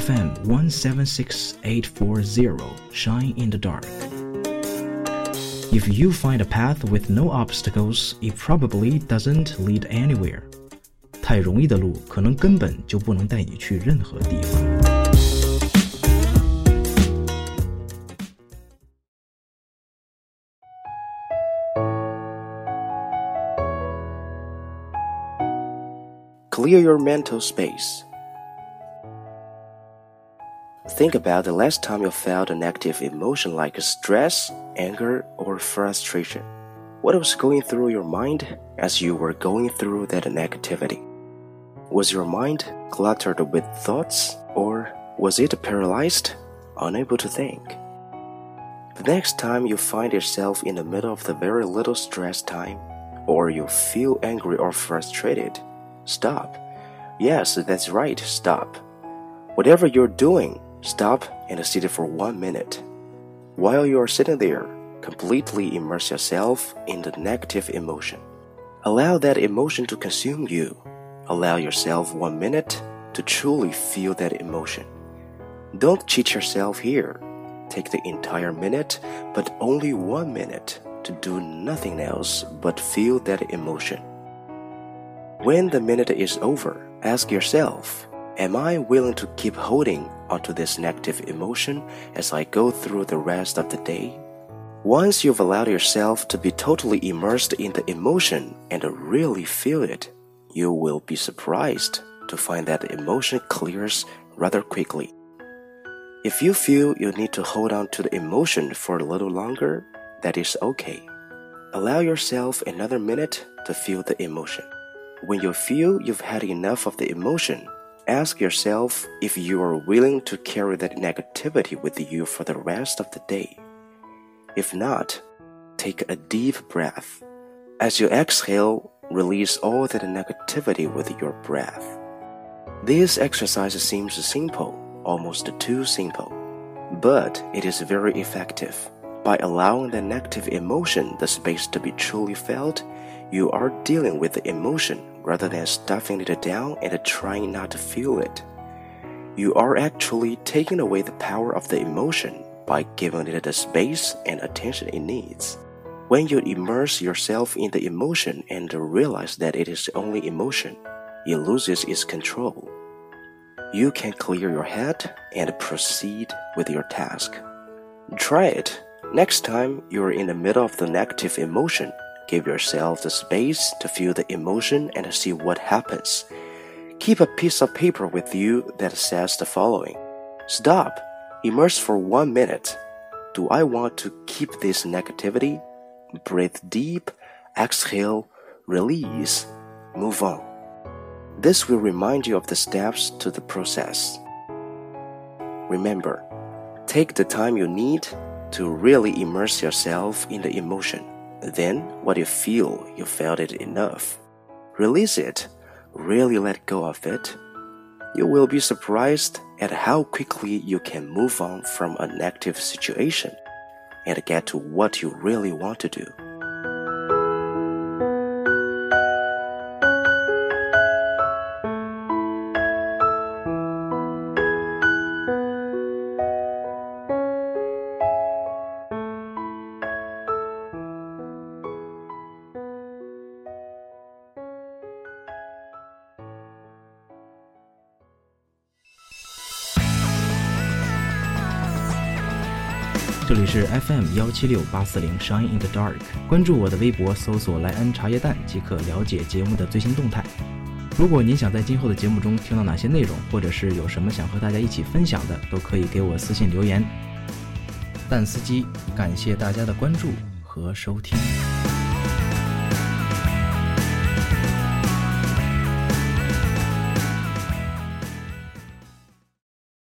FM 176840 Shine in the Dark. If you find a path with no obstacles, it probably doesn't lead anywhere. 太容易的路，可能根本就不能带你去任何地方。Clear your mental space. Think about the last time you felt a negative emotion like stress, anger, or frustration. What was going through your mind as you were going through that negativity? Was your mind cluttered with thoughts, or was it paralyzed, unable to think? The next time you find yourself in the middle of the very little stress time, or you feel angry or frustrated, stop. Yes, that's right, stop. Whatever you're doing, stop and sit for one minute. While you are sitting there, completely immerse yourself in the negative emotion. Allow that emotion to consume you. Allow yourself one minute to truly feel that emotion. Don't cheat yourself here. Take the entire minute, but only one minute, to do nothing else but feel that emotion. When the minute is over, ask yourself Am I willing to keep holding onto this negative emotion as I go through the rest of the day? Once you've allowed yourself to be totally immersed in the emotion and really feel it, you will be surprised to find that the emotion clears rather quickly. If you feel you need to hold on to the emotion for a little longer, that is okay. Allow yourself another minute to feel the emotion. When you feel you've had enough of the emotion, ask yourself if you are willing to carry that negativity with you for the rest of the day. If not, take a deep breath. As you exhale, release all that negativity with your breath. This exercise seems simple, almost too simple, but it is very effective. By allowing the negative emotion the space to be truly felt, you are dealing with the emotion rather than stuffing it down and trying not to feel it. You are actually taking away the power of the emotion by giving it the space and attention it needs. When you immerse yourself in the emotion and realize that it is only emotion, it loses its control. You can clear your head and proceed with your task. Try it. Next time you're in the middle of the negative emotion, give yourself the space to feel the emotion and see what happens. Keep a piece of paper with you that says the following Stop, immerse for one minute. Do I want to keep this negativity? Breathe deep, exhale, release, move on. This will remind you of the steps to the process. Remember, take the time you need to really immerse yourself in the emotion. Then, what you feel, you felt it enough. Release it, really let go of it. You will be surprised at how quickly you can move on from a negative situation and get to what you really want to do. 这里是 FM 幺七六八四零 Shine in the Dark，关注我的微博，搜索“莱恩茶叶蛋”即可了解节目的最新动态。如果您想在今后的节目中听到哪些内容，或者是有什么想和大家一起分享的，都可以给我私信留言。蛋司机，感谢大家的关注和收听。